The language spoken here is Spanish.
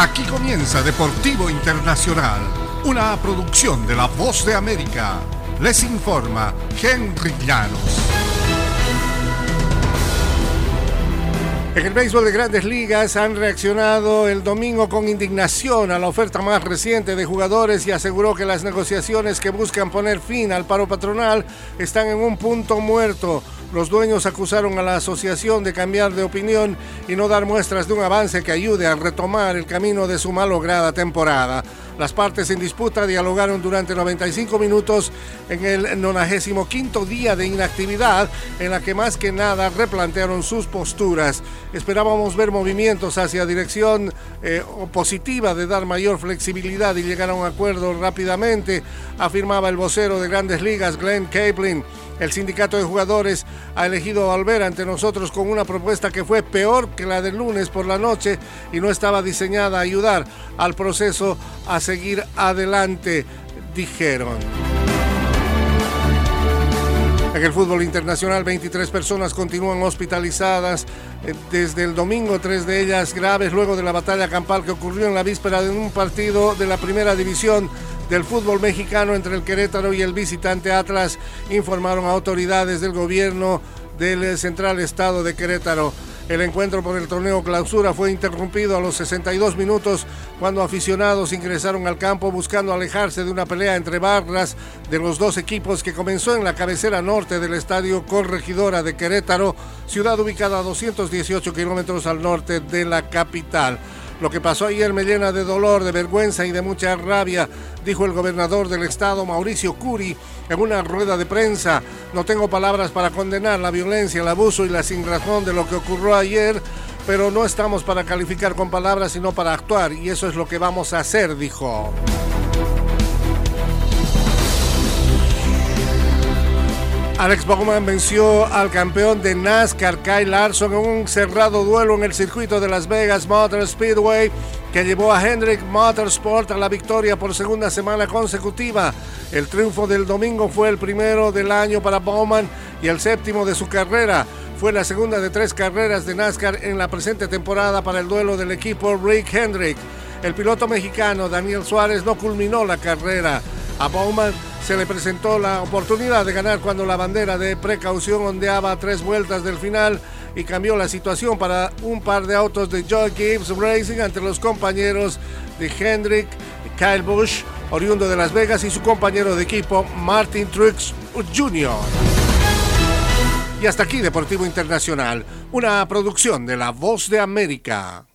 Aquí comienza Deportivo Internacional, una producción de La Voz de América. Les informa Henry Llanos. En el béisbol de grandes ligas han reaccionado el domingo con indignación a la oferta más reciente de jugadores y aseguró que las negociaciones que buscan poner fin al paro patronal están en un punto muerto. Los dueños acusaron a la asociación de cambiar de opinión y no dar muestras de un avance que ayude a retomar el camino de su malograda temporada. Las partes en disputa dialogaron durante 95 minutos en el 95 día de inactividad, en la que más que nada replantearon sus posturas. Esperábamos ver movimientos hacia dirección eh, positiva de dar mayor flexibilidad y llegar a un acuerdo rápidamente, afirmaba el vocero de Grandes Ligas, Glenn Capelin. El sindicato de jugadores ha elegido volver ante nosotros con una propuesta que fue peor que la del lunes por la noche y no estaba diseñada a ayudar al proceso a seguir adelante, dijeron. En el fútbol internacional, 23 personas continúan hospitalizadas eh, desde el domingo, tres de ellas graves luego de la batalla campal que ocurrió en la víspera de un partido de la primera división del fútbol mexicano entre el Querétaro y el visitante Atlas, informaron autoridades del gobierno del central estado de Querétaro. El encuentro por el torneo clausura fue interrumpido a los 62 minutos cuando aficionados ingresaron al campo buscando alejarse de una pelea entre barras de los dos equipos que comenzó en la cabecera norte del estadio Corregidora de Querétaro, ciudad ubicada a 218 kilómetros al norte de la capital. Lo que pasó ayer me llena de dolor, de vergüenza y de mucha rabia, dijo el gobernador del estado, Mauricio Curi, en una rueda de prensa. No tengo palabras para condenar la violencia, el abuso y la sinrazón de lo que ocurrió ayer, pero no estamos para calificar con palabras, sino para actuar, y eso es lo que vamos a hacer, dijo. Alex Bowman venció al campeón de NASCAR Kyle Larson en un cerrado duelo en el circuito de Las Vegas Motor Speedway que llevó a Hendrick Motorsport a la victoria por segunda semana consecutiva. El triunfo del domingo fue el primero del año para Bowman y el séptimo de su carrera. Fue la segunda de tres carreras de NASCAR en la presente temporada para el duelo del equipo Rick Hendrick. El piloto mexicano Daniel Suárez no culminó la carrera. A Bowman se le presentó la oportunidad de ganar cuando la bandera de precaución ondeaba tres vueltas del final y cambió la situación para un par de autos de Joe Gibbs Racing entre los compañeros de Hendrick Kyle Busch, oriundo de Las Vegas, y su compañero de equipo Martin Truex Jr. Y hasta aquí Deportivo Internacional, una producción de La Voz de América.